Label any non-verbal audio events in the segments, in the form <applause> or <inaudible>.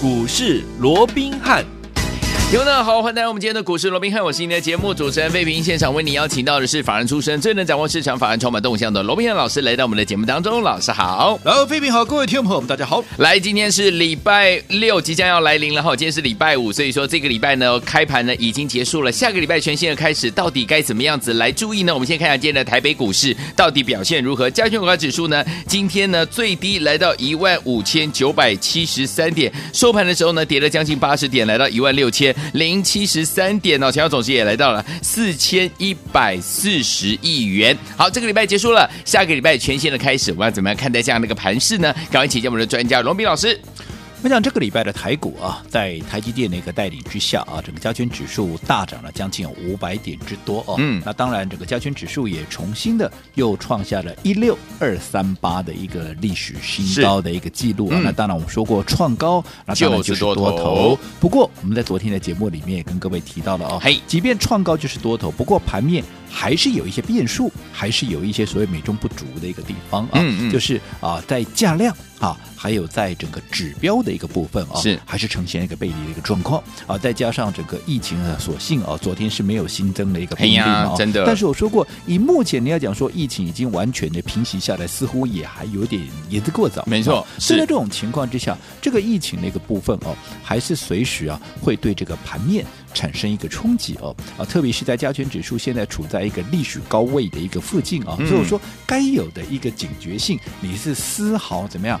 股市罗宾汉。听众们好，欢迎来到我们今天的股市罗宾汉，我是您的节目主持人费平。现场为您邀请到的是法人出身、最能掌握市场法人筹码动向的罗宾汉老师，来到我们的节目当中。老师好，然后费平好，各位听众朋友们，大家好。来，今天是礼拜六，即将要来临了哈。今天是礼拜五，所以说这个礼拜呢，开盘呢已经结束了，下个礼拜全新的开始，到底该怎么样子来注意呢？我们先看一下今天的台北股市到底表现如何。加权股价指数呢，今天呢最低来到一万五千九百七十三点，收盘的时候呢跌了将近八十点，来到一万六千零七十。三点哦，成交总值也来到了四千一百四十亿元。好，这个礼拜结束了，下个礼拜全新的开始，我们要怎么样看待这样的一个盘势呢？赶快请教我们的专家龙斌老师。我想这个礼拜的台股啊，在台积电的一个带领之下啊，整个加权指数大涨了将近有五百点之多哦。嗯，那当然，整个加权指数也重新的又创下了一六二三八的一个历史新高的一个记录啊。嗯、那当然，我们说过创高，那当然就是多头。多头不过，我们在昨天的节目里面也跟各位提到了哦，嘿，即便创高就是多头，不过盘面还是有一些变数，还是有一些所谓美中不足的一个地方啊。嗯嗯，就是啊，在价量。啊，还有在整个指标的一个部分啊，是还是呈现一个背离的一个状况啊，再加上整个疫情的所幸啊，昨天是没有新增的一个病例嘛，真的。但是我说过，以目前你要讲说疫情已经完全的平息下来，似乎也还有点言之过早。没错，是在这种情况之下，这个疫情的一个部分哦，还是随时啊会对这个盘面产生一个冲击哦啊，特别是在加权指数现在处在一个历史高位的一个附近啊，所以我说该有的一个警觉性，你是丝毫怎么样？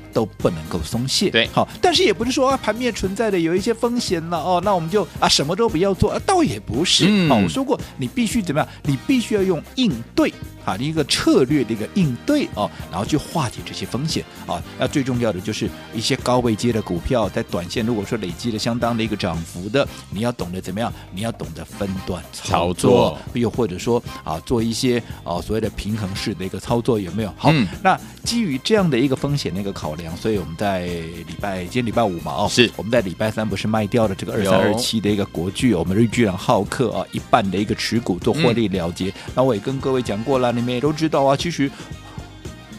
都不能够松懈，对，好，但是也不是说啊，盘面存在的有一些风险了哦，那我们就啊什么都不要做啊，倒也不是，嗯，我说过，你必须怎么样？你必须要用应对。啊，一个策略的一个应对哦，然后去化解这些风险啊。那最重要的就是一些高位接的股票，在短线如果说累积了相当的一个涨幅的，你要懂得怎么样？你要懂得分段操作，操作又或者说啊，做一些啊所谓的平衡式的一个操作，有没有？好，嗯、那基于这样的一个风险的一个考量，所以我们在礼拜今天礼拜五嘛，哦，是我们在礼拜三不是卖掉了这个二三二七的一个国巨，我们日巨人浩克啊一半的一个持股做获利了结。嗯、那我也跟各位讲过了。你们也都知道啊，其实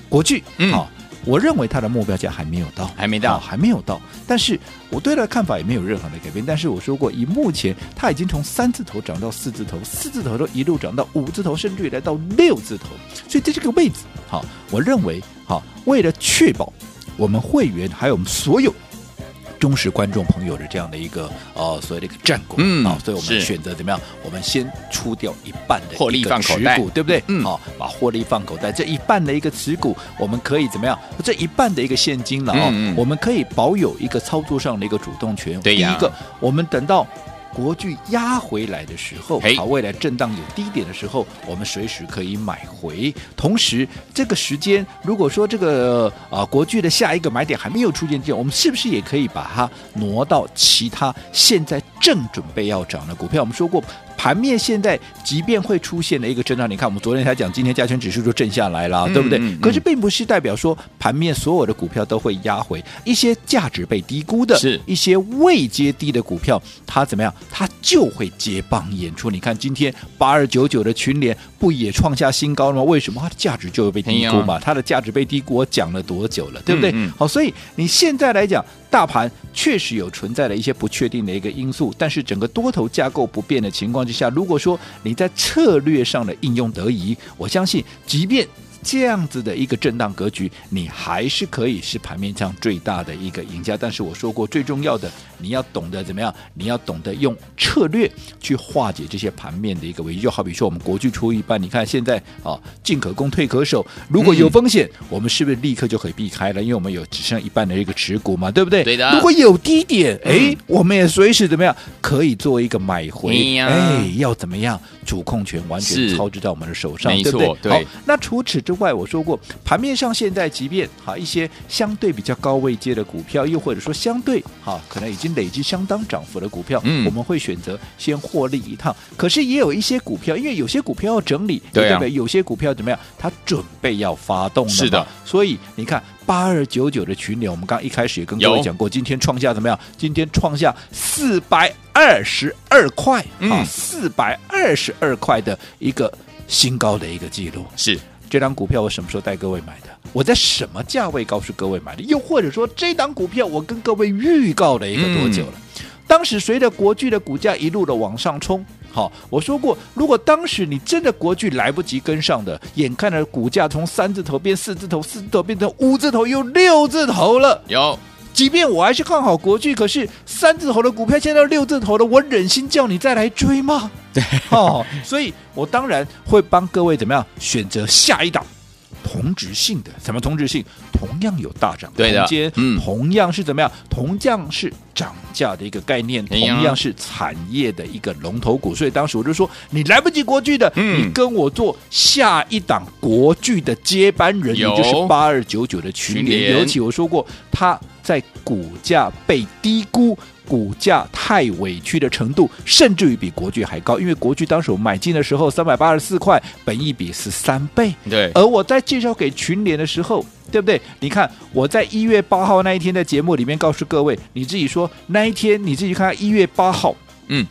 国巨，嗯，好，我认为它的目标价还没有到，还没到，还没有到。但是我对它的看法也没有任何的改变。但是我说过，以目前它已经从三字头涨到四字头，四字头都一路涨到五字头，甚至于来到六字头。所以在这个位置，好，我认为，好，为了确保我们会员还有我们所有。忠实观众朋友的这样的一个呃所谓的一个战果，嗯啊，所以我们选择怎么样？我们先出掉一半的获利放口袋，对不对？嗯，好，把获利放口袋，这一半的一个持股，我们可以怎么样？这一半的一个现金了啊，我们可以保有一个操作上的一个主动权。对第一个，我们等到。国巨压回来的时候，好，未来震荡有低点的时候，我们随时可以买回。同时，这个时间如果说这个啊国巨的下一个买点还没有出现，这样我们是不是也可以把它挪到其他现在正准备要涨的股票？我们说过。盘面现在即便会出现了一个震荡，你看我们昨天才讲，今天加权指数就震下来了，嗯、对不对？嗯、可是并不是代表说盘面所有的股票都会压回，一些价值被低估的，是一些未接低的股票，它怎么样？它就会接棒演出。你看今天八二九九的群联不也创下新高了吗？为什么它的价值就会被低估嘛？它的价值被低估，我讲了多久了，对不对？嗯嗯、好，所以你现在来讲。大盘确实有存在的一些不确定的一个因素，但是整个多头架构不变的情况之下，如果说你在策略上的应用得宜，我相信，即便这样子的一个震荡格局，你还是可以是盘面上最大的一个赢家。但是我说过，最重要的。你要懂得怎么样？你要懂得用策略去化解这些盘面的一个危机。就好比说，我们国巨出一半，你看现在啊，进可攻，退可守。如果有风险，嗯、我们是不是立刻就可以避开了？因为我们有只剩一半的一个持股嘛，对不对？对的。如果有低点，哎、嗯，我们也随时怎么样可以做一个买回？哎，要怎么样？主控权完全操之在我们的手上，是对不对？对。好，那除此之外，我说过，盘面上现在即便哈一些相对比较高位阶的股票，又或者说相对哈可能已经。累积相当涨幅的股票，嗯，我们会选择先获利一趟。可是也有一些股票，因为有些股票要整理，对不对？有些股票怎么样？它准备要发动了，是的。所以你看八二九九的群联，我们刚刚一开始也跟各位讲过，今天创下怎么样？今天创下四百二十二块啊，四百二十二块的一个新高的一个记录，是。这张股票我什么时候带各位买的？我在什么价位告诉各位买的？又或者说这档股票我跟各位预告了一个多久了？嗯、当时随着国巨的股价一路的往上冲，好，我说过，如果当时你真的国巨来不及跟上的，眼看着股价从三字头变四字头，四字头变成五字头又六字头了，有。即便我还是看好国巨，可是三字头的股票现在六字头了，我忍心叫你再来追吗？对，哦，所以我当然会帮各位怎么样选择下一档。同质性的什么同质性？同样有大涨空间，嗯，同样是怎么样？同样是涨价的一个概念，同样是产业的一个龙头股。所以当时我就说，你来不及国巨的，嗯、你跟我做下一档国巨的接班人，也就是八二九九的群联。尤其我说过，它在股价被低估。股价太委屈的程度，甚至于比国巨还高，因为国巨当时我买进的时候三百八十四块，本益比是三倍。对，而我在介绍给群联的时候，对不对？你看我在一月八号那一天的节目里面告诉各位，你自己说那一天你自己看看一月八号，嗯。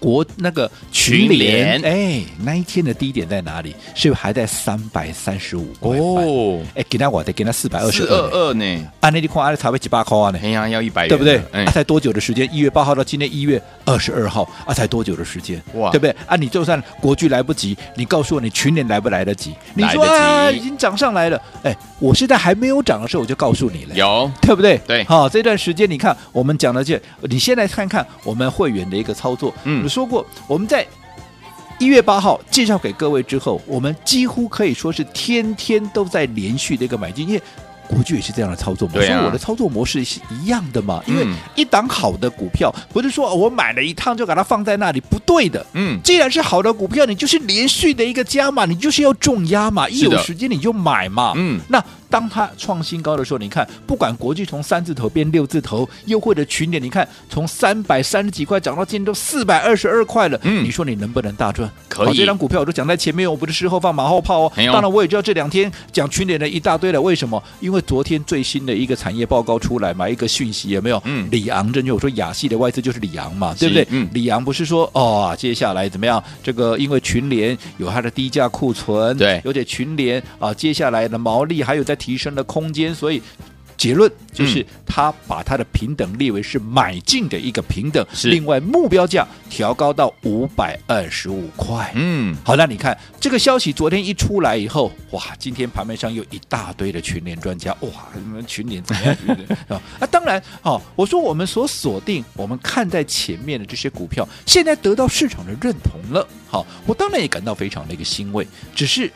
国那个群联，哎，那一天的低点在哪里？是不是还在三百三十五块？哦，哎，给他我得给他四百二十二二呢。按那地块，按才会几百块呢？哎呀，要一百，对不对？哎，才多久的时间？一月八号到今天一月二十二号，啊，才多久的时间？哇，对不对？啊，你就算国巨来不及，你告诉我，你群联来不来得及？你说啊，已经涨上来了。哎，我现在还没有涨的时候，我就告诉你了，有，对不对？对，好，这段时间你看我们讲的这，你先来看看我们会员的一个操作，嗯。说过，我们在一月八号介绍给各位之后，我们几乎可以说是天天都在连续的一个买进，因为国巨也是这样的操作模式。所以我的操作模式是一样的嘛？因为一档好的股票，不是说我买了一趟就把它放在那里，不对的。嗯，既然是好的股票，你就是连续的一个加码，你就是要重压嘛，一有时间你就买嘛。嗯，那。当它创新高的时候，你看，不管国际从三字头变六字头，又或者群联，你看从三百三十几块涨到今天都四百二十二块了，嗯，你说你能不能大赚？可以。这张股票我都讲在前面，我不是事后放马后炮哦。当然，我也知道这两天讲群联的一大堆了。为什么？因为昨天最新的一个产业报告出来嘛，一个讯息有没有？嗯，里昂证券，我说亚系的外资就是里昂嘛，对不对？嗯，里昂不是说哦，接下来怎么样？这个因为群联有它的低价库存，对，有点群联啊，接下来的毛利还有在。提升的空间，所以结论就是，他把他的平等列为是买进的一个平等，另外目标价调高到五百二十五块。嗯，好，那你看这个消息昨天一出来以后，哇，今天盘面上有一大堆的群联专家，哇，你们群联怎么样？<laughs> 啊，当然，哦，我说我们所锁定、我们看在前面的这些股票，现在得到市场的认同了，好，我当然也感到非常的一个欣慰。只是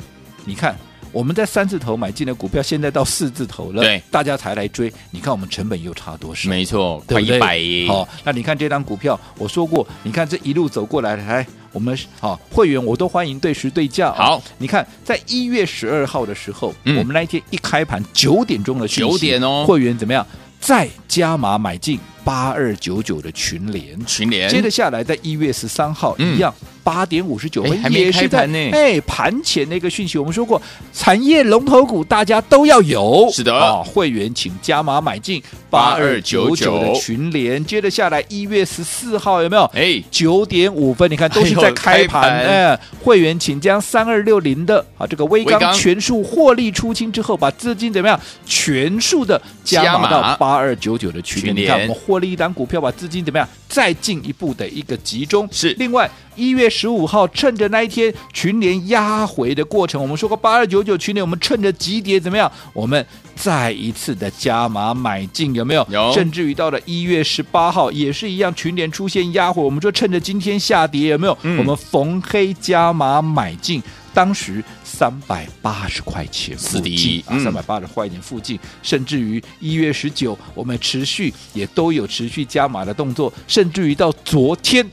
你看。我们在三字头买进的股票，现在到四字头了，对，大家才来追。你看我们成本又差多少？没错，快一百亿。好，那你看这张股票，我说过，你看这一路走过来，来，我们好会员我都欢迎对时对价。好，你看在一月十二号的时候，嗯、我们那一天一开盘九点钟的九点哦，会员怎么样？再加码买进八二九九的群联，群联，接着下来在一月十三号、嗯、一样。八点五十九分，还没开盘呢。哎，盘前的一个讯息，我们说过，产业龙头股大家都要有。是的啊，会员请加码买进八二九九的群联。接着下来，一月十四号有没有？哎，九点五分，你看都是在开盘。哎，会员请将三二六零的啊这个微刚全数获利出清之后，把资金怎么样？全数的加码到八二九九的群联。你看我们获利一档股票，把资金怎么样？再进一步的一个集中。是另外。一月十五号，趁着那一天群联压回的过程，我们说过八二九九群联，我们趁着急跌怎么样？我们再一次的加码买进，有没有？有。甚至于到了一月十八号，也是一样，群联出现压回，我们说趁着今天下跌，有没有？嗯、我们逢黑加码买进，当时三百八十块钱附近啊，三百八十块钱附近，甚至于一月十九，我们持续也都有持续加码的动作，甚至于到昨天，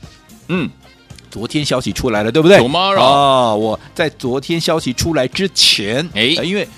嗯。昨天消息出来了，对不对？啊，我在昨天消息出来之前，哎，因为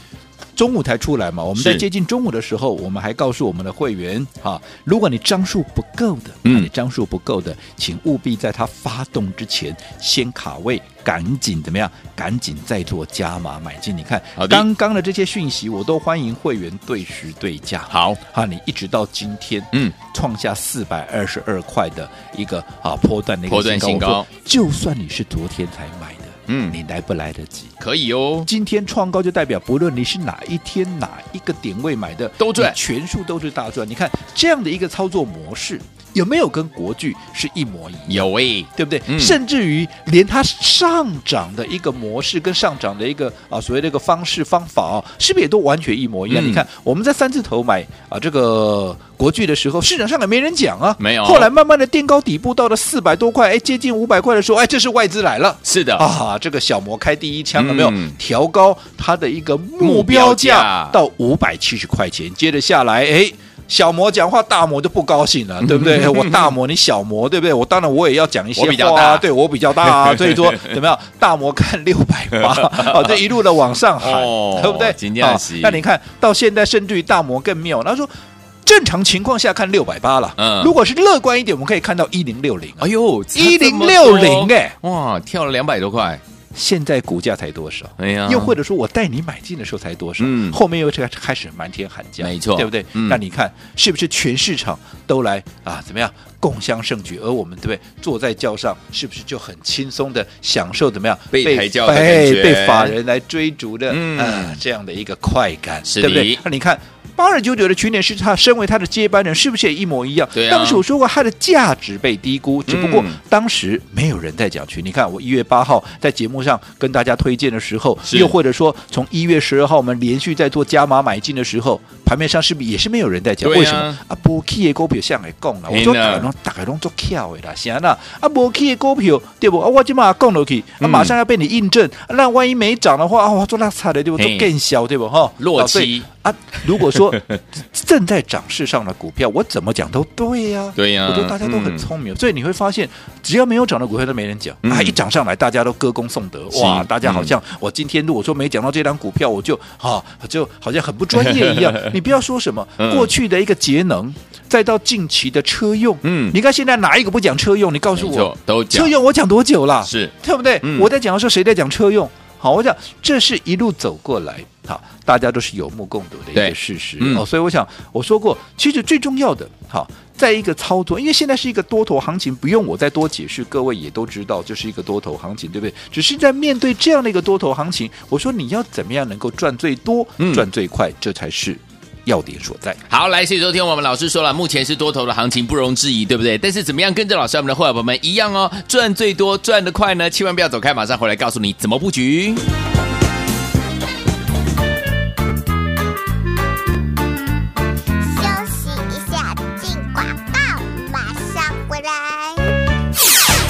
中午才出来嘛，我们在接近中午的时候，我们还告诉我们的会员，哈，如果你张数不够的，嗯，你张数不够的，请务必在它发动之前先卡位。赶紧怎么样？赶紧再做加码买进。你看刚刚的这些讯息，我都欢迎会员对时对价。好，哈，你一直到今天，嗯，创下四百二十二块的一个啊波段的一个新高。就算你是昨天才买的。嗯，你来不来得及？可以哦。今天创高就代表，不论你是哪一天哪一个点位买的，都赚，全数都是大赚。你看这样的一个操作模式。有没有跟国剧是一模一样？有诶、欸，对不对？嗯、甚至于连它上涨的一个模式跟上涨的一个啊所谓的一个方式方法啊，是不是也都完全一模一样？嗯、你看我们在三字头买啊这个国剧的时候，市场上也没人讲啊，没有。后来慢慢的垫高底部到了四百多块，哎，接近五百块的时候，哎，这是外资来了。是的啊，这个小摩开第一枪有没有？嗯、调高它的一个目标价到五百七十块钱，接着下来，哎。小魔讲话，大魔就不高兴了，<laughs> 对不对？我大魔，你小魔，对不对？我当然我也要讲一些话，比较大对我比较大啊，<laughs> 所以说怎么样？大魔看六百八，<laughs> 哦，这一路的往上喊，哦、对不对？好，那你看到现在，甚至于大魔更妙，他说正常情况下看六百八了，嗯，如果是乐观一点，我们可以看到一零六零，哎呦，一零六零，哎，哇，跳了两百多块。现在股价才多少？哎呀，又或者说我带你买进的时候才多少？嗯，后面又开开始满天喊价，没错，对不对？那你看是不是全市场都来啊？怎么样共襄盛举？而我们对不对？坐在轿上，是不是就很轻松的享受怎么样被抬轿被被法人来追逐的啊这样的一个快感，对不对？那你看。八二九九的群联是他身为他的接班人，是不是也一模一样？对啊。当时我说过，他的价值被低估，只不过当时没有人在讲群。你看，我一月八号在节目上跟大家推荐的时候，又或者说从一月十二号我们连续在做加码买进的时候，盘面上是不是也是没有人在讲？为什么？啊，不 key 的股票向来讲了，我说大概拢大概拢做巧的啦，行啦。啊，不 key 的股票对不？啊，我就马上讲落去，啊，马上要被你印证。那万一没涨的话，啊，我做那差的对不？做更小对不？哈，落期。啊，如果说 <laughs> 正在涨势上的股票，我怎么讲都对呀、啊，对呀、啊，我觉得大家都很聪明，嗯、所以你会发现，只要没有涨的股票都没人讲，嗯、啊，一涨上来大家都歌功颂德，哇，大家好像我今天如果说没讲到这张股票，我就哈、啊、就好像很不专业一样。<laughs> 你不要说什么过去的一个节能，再到近期的车用，嗯，你看现在哪一个不讲车用？你告诉我，都车用我讲多久了？是对不对？嗯、我在讲的时候，谁在讲车用？好，我讲这是一路走过来，好，大家都是有目共睹的一个事实。嗯、哦，所以我想我说过，其实最重要的，好，在一个操作，因为现在是一个多头行情，不用我再多解释，各位也都知道，这是一个多头行情，对不对？只是在面对这样的一个多头行情，我说你要怎么样能够赚最多、赚最快，这才是。要点所在。好，来，谢谢收听。我们老师说了，目前是多头的行情，不容置疑，对不对？但是怎么样跟着老师，我们的会员朋友们一样哦，赚最多，赚得快呢？千万不要走开，马上回来告诉你怎么布局。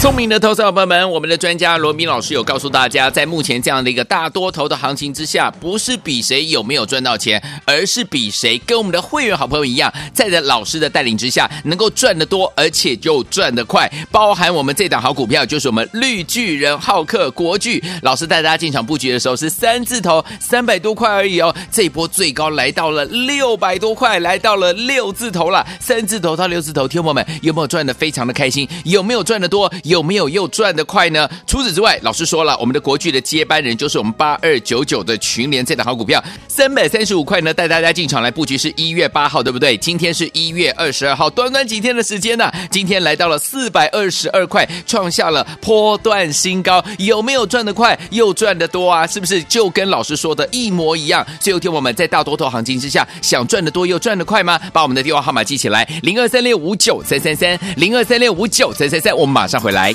聪明的投资者朋友们，我们的专家罗明老师有告诉大家，在目前这样的一个大多头的行情之下，不是比谁有没有赚到钱，而是比谁跟我们的会员好朋友一样，在的老师的带领之下，能够赚得多，而且就赚得快。包含我们这档好股票，就是我们绿巨人浩克国巨老师带大家进场布局的时候是三字头，三百多块而已哦。这一波最高来到了六百多块，来到了六字头了。三字头到六字头，听友们有没有赚得非常的开心？有没有赚得多？有有没有又赚得快呢？除此之外，老师说了，我们的国巨的接班人就是我们八二九九的群联这档好股票，三百三十五块呢，带大家进场来布局，是一月八号，对不对？今天是一月二十二号，短短几天的时间呢、今天来到了四百二十二块，创下了波段新高。有没有赚得快，又赚得多啊？是不是就跟老师说的一模一样？所以有天我们在大多头行情之下，想赚得多又赚得快吗？把我们的电话号码记起来，零二三六五九三三三，零二三六五九三三三，我们马上回来。欢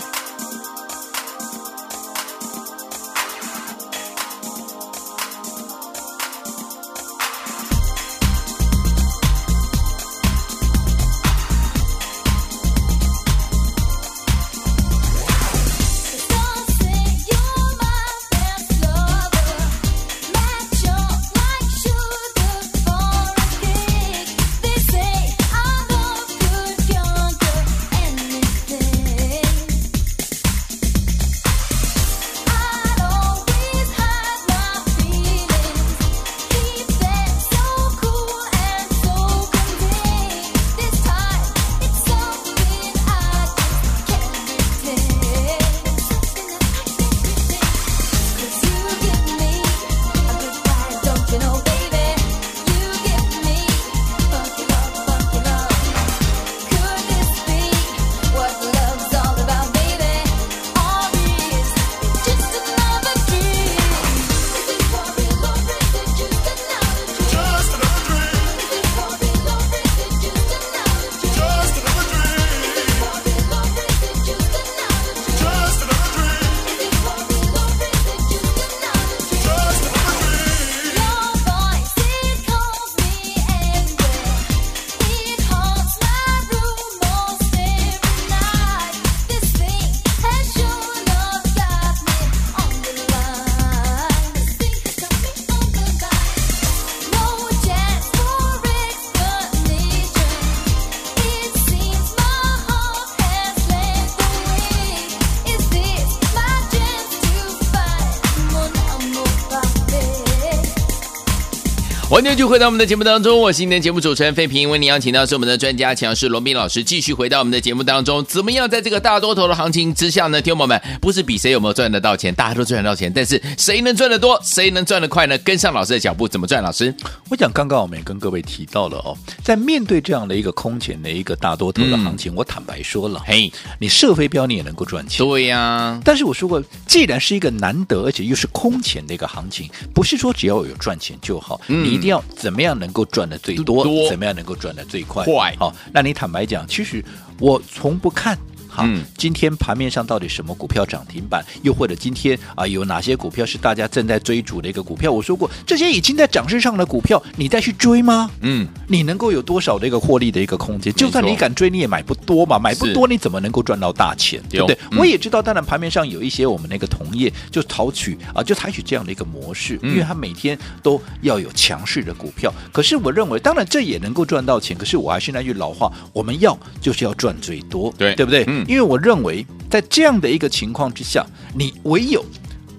迎继续回到我们的节目当中，我是今天节目主持人费平，为您邀请到是我们的专家强势罗宾老师，继续回到我们的节目当中。怎么样在这个大多头的行情之下呢？听友们，不是比谁有没有赚得到钱，大家都赚得到钱，但是谁能赚得多，谁能赚得快呢？跟上老师的脚步，怎么赚？老师，我想刚刚我们也跟各位提到了哦，在面对这样的一个空前的一个大多头的行情，嗯、我坦白说了，嘿，你射飞镖你也能够赚钱，对呀、啊。但是我说过，既然是一个难得而且又是空前的一个行情，不是说只要有赚钱就好，嗯、你一定要怎么样能够赚得最多，多怎么样能够赚得最快？快好，那你坦白讲，其实我从不看。好，嗯、今天盘面上到底什么股票涨停板？又或者今天啊，有哪些股票是大家正在追逐的一个股票？我说过，这些已经在涨势上的股票，你再去追吗？嗯，你能够有多少的一个获利的一个空间？就算你敢追，你也买不多嘛，买不多你怎么能够赚到大钱？对不对？嗯、我也知道，当然盘面上有一些我们那个同业就采取啊，就采取这样的一个模式，因为他每天都要有强势的股票。可是我认为，当然这也能够赚到钱。可是我还是那句老话，我们要就是要赚最多，对对不对？嗯因为我认为，在这样的一个情况之下，你唯有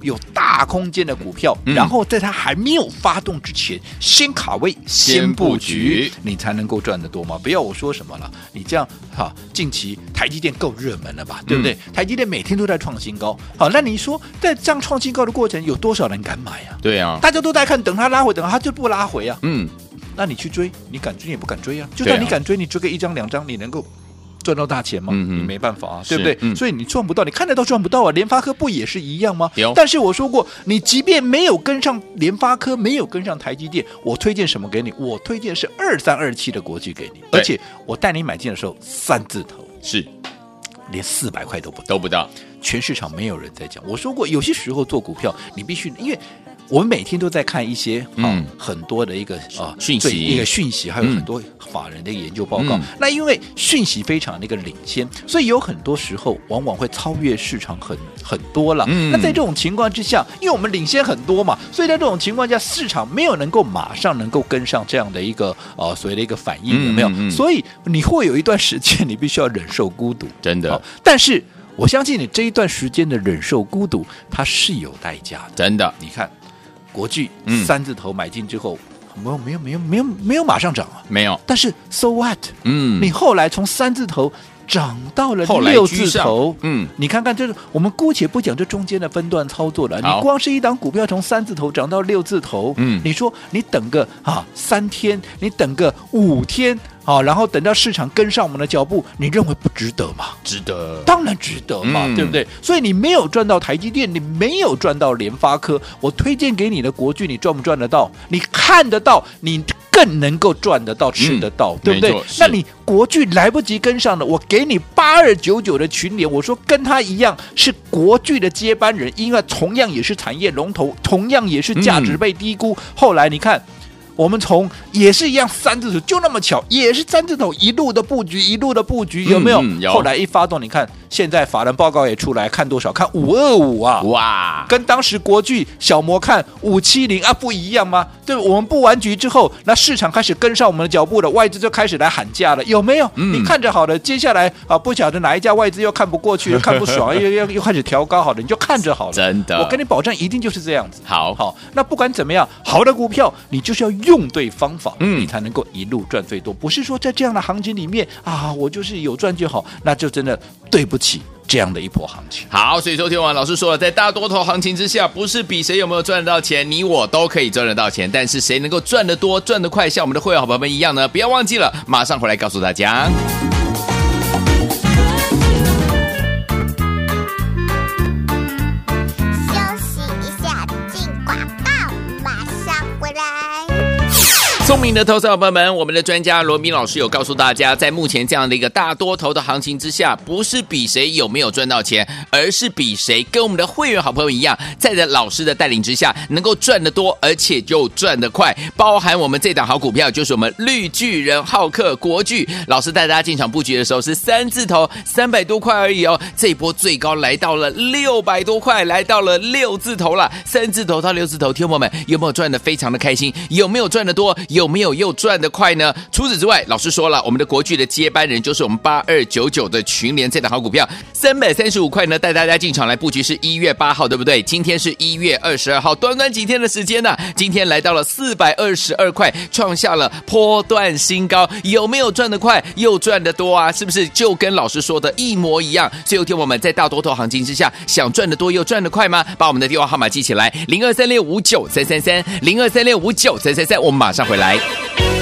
有大空间的股票，嗯、然后在它还没有发动之前，先卡位、先布局，你才能够赚得多嘛？不要我说什么了，你这样哈，近期台积电够热门了吧？对不对？嗯、台积电每天都在创新高，好，那你说在这样创新高的过程，有多少人敢买啊？对啊，大家都在看，等它拉回，等它就不拉回啊。嗯，那你去追，你敢追也不敢追啊。就算你敢追，你追个一张两张，你能够？赚到大钱吗？嗯、你没办法啊，对不对？嗯、所以你赚不到，你看得到赚不到啊。联发科不也是一样吗？有但是我说过，你即便没有跟上联发科，没有跟上台积电，我推荐什么给你？我推荐是二三二七的国际给你，而且我带你买进的时候三字头，是连四百块都不到都不到，全市场没有人在讲。我说过，有些时候做股票，你必须因为。我们每天都在看一些嗯很多的一个啊讯息，一个讯息，还有很多法人的研究报告。那因为讯息非常那个领先，所以有很多时候往往会超越市场很很多了。那在这种情况之下，因为我们领先很多嘛，所以在这种情况下，市场没有能够马上能够跟上这样的一个呃所谓的一个反应，有没有？所以你会有一段时间，你必须要忍受孤独，真的。但是我相信你这一段时间的忍受孤独，它是有代价的，真的。你看。国巨三字头买进之后，没有没有没有没有没有马上涨啊，没有。但是 so what？嗯，你后来从三字头涨到了六字头，嗯，你看看，这是我们姑且不讲这中间的分段操作了。你光是一档股票从三字头涨到六字头，嗯，你说你等个啊三天，你等个五天。好，然后等到市场跟上我们的脚步，你认为不值得吗？值得，当然值得嘛，嗯、对不对？所以你没有赚到台积电，你没有赚到联发科，我推荐给你的国巨，你赚不赚得到？你看得到，你更能够赚得到，吃得到，嗯、对不对？那你国巨来不及跟上了，我给你八二九九的群联，我说跟他一样是国巨的接班人，因为同样也是产业龙头，同样也是价值被低估，嗯、后来你看。我们从也是一样三字头，就那么巧，也是三字头一路的布局，一路的布局，有没有？嗯嗯、有。后来一发动，你看。现在法人报告也出来，看多少？看五二五啊！哇，跟当时国巨小摩看五七零啊，不一样吗？对，我们布完局之后，那市场开始跟上我们的脚步了，外资就开始来喊价了，有没有？嗯、你看着好了，接下来啊，不晓得哪一家外资又看不过去，看不爽，又又又开始调高好了，你就看着好了。真的，我跟你保证，一定就是这样子。好，好，那不管怎么样，好的股票你就是要用对方法，嗯，你才能够一路赚最多。不是说在这样的行情里面啊，我就是有赚就好，那就真的对不起。这样的一波行情，好，所以周天王老师说了，在大多头行情之下，不是比谁有没有赚得到钱，你我都可以赚得到钱，但是谁能够赚得多、赚得快，像我们的会员好朋友们一样呢？不要忘记了，马上回来告诉大家。聪明的投资者朋友们，我们的专家罗明老师有告诉大家，在目前这样的一个大多头的行情之下，不是比谁有没有赚到钱，而是比谁跟我们的会员好朋友一样，在的老师的带领之下，能够赚得多，而且就赚得快。包含我们这档好股票，就是我们绿巨人浩克国巨老师带大家进场布局的时候是三字头，三百多块而已哦。这一波最高来到了六百多块，来到了六字头了。三字头到六字头，听友们有没有赚得非常的开心？有没有赚得多？有没有又赚得快呢？除此之外，老师说了，我们的国巨的接班人就是我们八二九九的群联这档好股票，三百三十五块呢，带大家进场来布局是一月八号，对不对？今天是一月二十二号，短短几天的时间呢、今天来到了四百二十二块，创下了波段新高，有没有赚得快又赚得多啊？是不是就跟老师说的一模一样？所以听我们在大多头行情之下，想赚得多又赚得快吗？把我们的电话号码记起来，零二三六五九三三三，零二三六五九三三三，我们马上回来。Bye.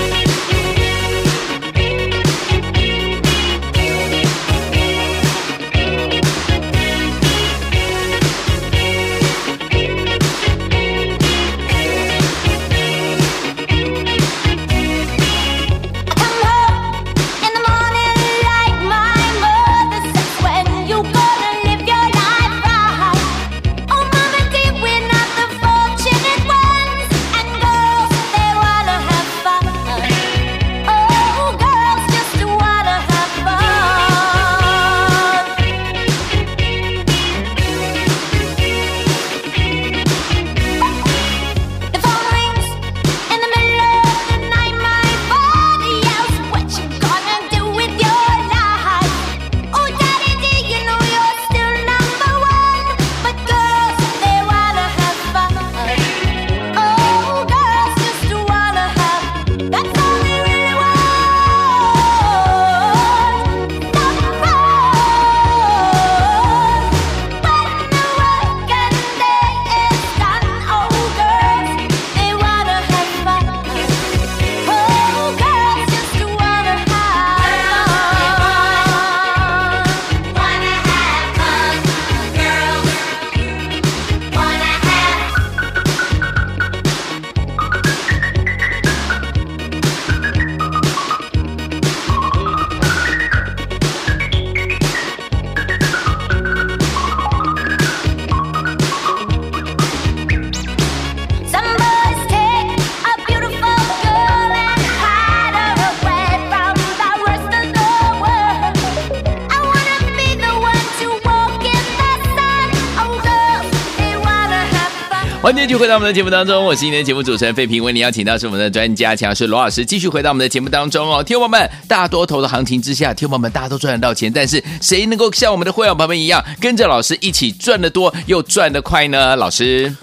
继续回到我们的节目当中，我是今天的节目主持人费平，为您邀请到是我们的专家强势罗老师，继续回到我们的节目当中哦。听友们，大多头的行情之下，听友们大家都赚得到钱，但是谁能够像我们的会员朋友们一样，跟着老师一起赚得多又赚得快呢？老师。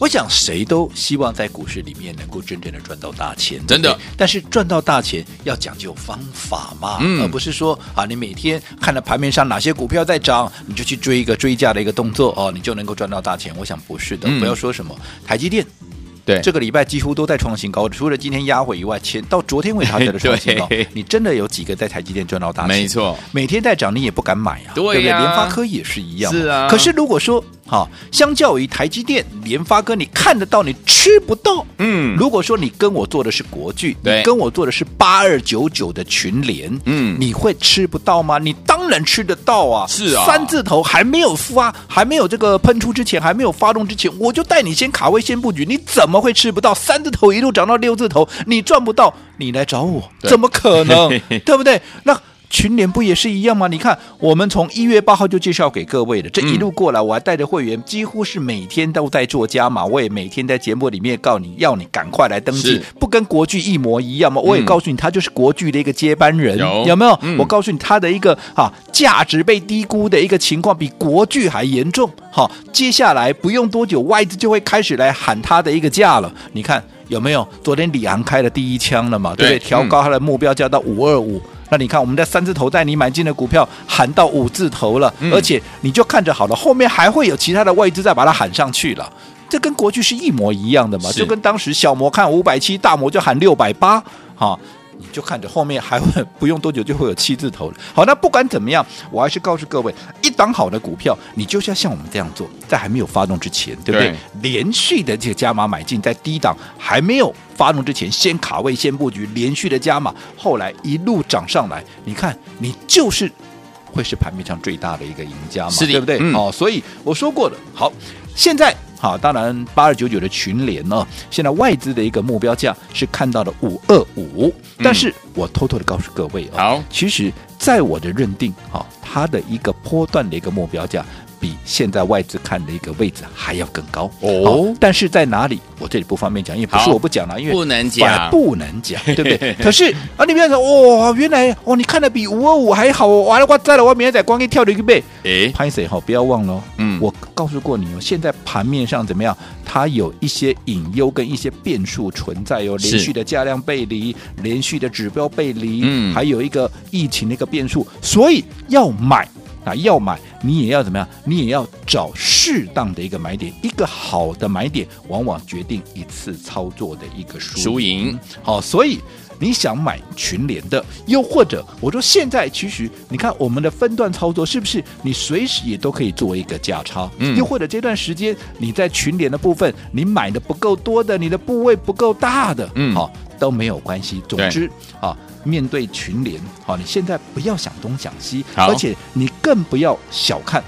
我想谁都希望在股市里面能够真正的赚到大钱，真的。但是赚到大钱要讲究方法嘛，嗯、而不是说啊，你每天看了盘面上哪些股票在涨，你就去追一个追价的一个动作哦，你就能够赚到大钱。我想不是的，嗯、不要说什么台积电。对，这个礼拜几乎都在创新高，除了今天压回以外，前到昨天为止它在的创新高。<laughs> 你真的有几个在台积电赚到大钱？没错，每天在涨，你也不敢买啊，对，啊对不对？联发科也是一样。是啊。可是如果说哈，相较于台积电、联发科，你看得到，你吃不到。嗯。如果说你跟我做的是国巨，对你跟我做的是八二九九的群联，嗯，你会吃不到吗？你当然吃得到啊。是啊。三字头还没有发，还没有这个喷出之前，还没有发动之前，我就带你先卡位，先布局，你怎么会吃不到？三字头一路涨到六字头，你赚不到，你来找我，怎么可能？<laughs> 对不对？那群联不也是一样吗？你看，我们从一月八号就介绍给各位的，这一路过来，我还带着会员，几乎是每天都在做加码。我也每天在节目里面告你要你赶快来登记，不跟国剧一模一样吗？我也告诉你，他就是国剧的一个接班人，有，有没有？嗯、我告诉你，他的一个啊价值被低估的一个情况比国剧还严重。好，接下来不用多久，外资就会开始来喊他的一个价了。你看有没有？昨天李昂开了第一枪了嘛？对不对？调高他的目标价到五二五。那你看，我们在三字头带你买进的股票喊到五字头了，嗯、而且你就看着好了，后面还会有其他的外资再把它喊上去了，这跟国剧是一模一样的嘛？就跟当时小摩看五百七，大摩就喊六百八，哈。你就看着后面还会不用多久就会有七字头了。好，那不管怎么样，我还是告诉各位，一档好的股票，你就是要像我们这样做，在还没有发动之前，对不对？对连续的这个加码买进，在低档还没有发动之前，先卡位先布局，连续的加码，后来一路涨上来，你看你就是会是盘面上最大的一个赢家嘛，是对不对？嗯、哦，所以我说过了，好，现在。好，当然八二九九的群联呢，现在外资的一个目标价是看到了五二五，但是我偷偷的告诉各位哦，好，其实在我的认定，哈，它的一个波段的一个目标价比现在外资看的一个位置还要更高哦。但是在哪里，我这里不方便讲，因为不是我不讲了，因为不能讲，不能讲，<laughs> 对不对？可是啊，你不要说哇，原来哦，你看的比五二五还好，完了我在了，我明天再光给跳了一个背，哎，潘 Sir 哈，不要忘了，嗯，我告诉过你哦，现在盘面上怎么样？它有一些隐忧跟一些变数存在哦，连续的价量背离，连续的指标背离，嗯，还有一个疫情的一个变数，所以要买啊，要买你也要怎么样？你也要找适当的一个买点，一个好的买点往往决定一次操作的一个输输赢。好，所以。你想买群联的，又或者我说现在其实你看我们的分段操作是不是你随时也都可以做一个价差？嗯，又或者这段时间你在群联的部分你买的不够多的，你的部位不够大的，嗯，好都没有关系。总之啊，面对群联，好，你现在不要想东想西，而且你更不要小看。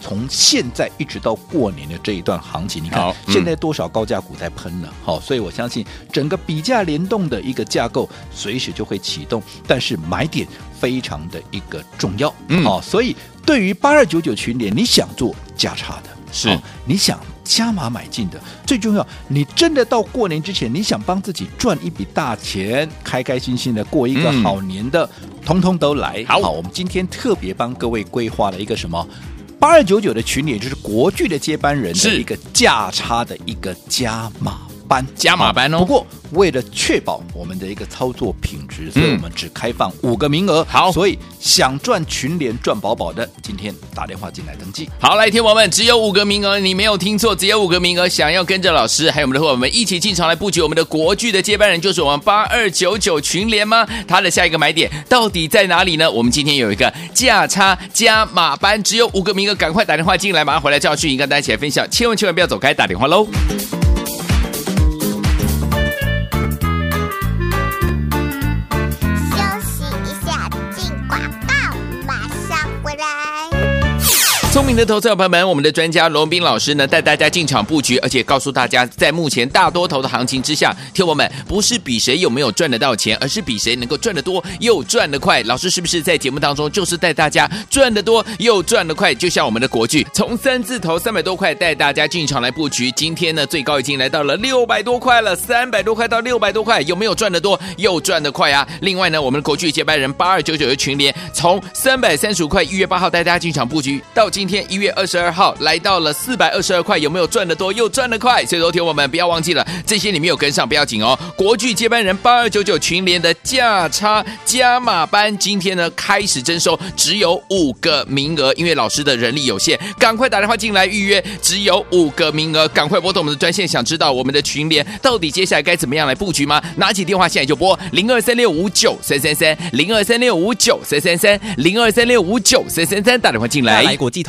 从现在一直到过年的这一段行情，你看现在多少高价股在喷了，好、嗯，所以我相信整个比价联动的一个架构随时就会启动，但是买点非常的一个重要，嗯，好，所以对于八二九九群联，你想做价差的，是。你想加码买进的，最重要，你真的到过年之前，你想帮自己赚一笔大钱，开开心心的过一个好年的，嗯、通通都来。好，好，我们今天特别帮各位规划了一个什么？八二九九的群里，也就是国巨的接班人的一个价差的一个加码班，加码班哦。不过为了确保我们的一个操作品质，所以我们只开放五个名额。好，所以想赚群联赚饱饱的，今天打电话进来登记。好，来天王们只有五个名额，你没有听错，只有五个名额。想要跟着老师还有我们的伙伴们一起进场来布局我们的国剧的接班人，就是我们八二九九群联吗？它的下一个买点到底在哪里呢？我们今天有一个价差加码班，只有五个名额，赶快打电话进来，马上回来教训，跟大家一起来分享。千万千万不要走开，打电话喽！聪明的投资者朋友们，我们的专家罗宾老师呢，带大家进场布局，而且告诉大家，在目前大多头的行情之下，听我们不是比谁有没有赚得到钱，而是比谁能够赚得多又赚得快。老师是不是在节目当中就是带大家赚得多又赚得快？就像我们的国剧，从三字头三百多块带大家进场来布局，今天呢最高已经来到了六百多块了，三百多块到六百多块，有没有赚得多又赚得快啊？另外呢，我们的国剧接班人八二九九的群联，从三百三十五块一月八号带大家进场布局到今今天一月二十二号来到了四百二十二块，有没有赚得多又赚得快？所以说，听我们不要忘记了，这些你没有跟上不要紧哦。国巨接班人八二九九群联的价差加码班，今天呢开始征收，只有五个名额，因为老师的人力有限，赶快打电话进来预约，只有五个名额，赶快拨通我们的专线，想知道我们的群联到底接下来该怎么样来布局吗？拿起电话现在就拨零二三六五九三三三零二三六五九三三三零二三六五九三三三，打电话进来。来国际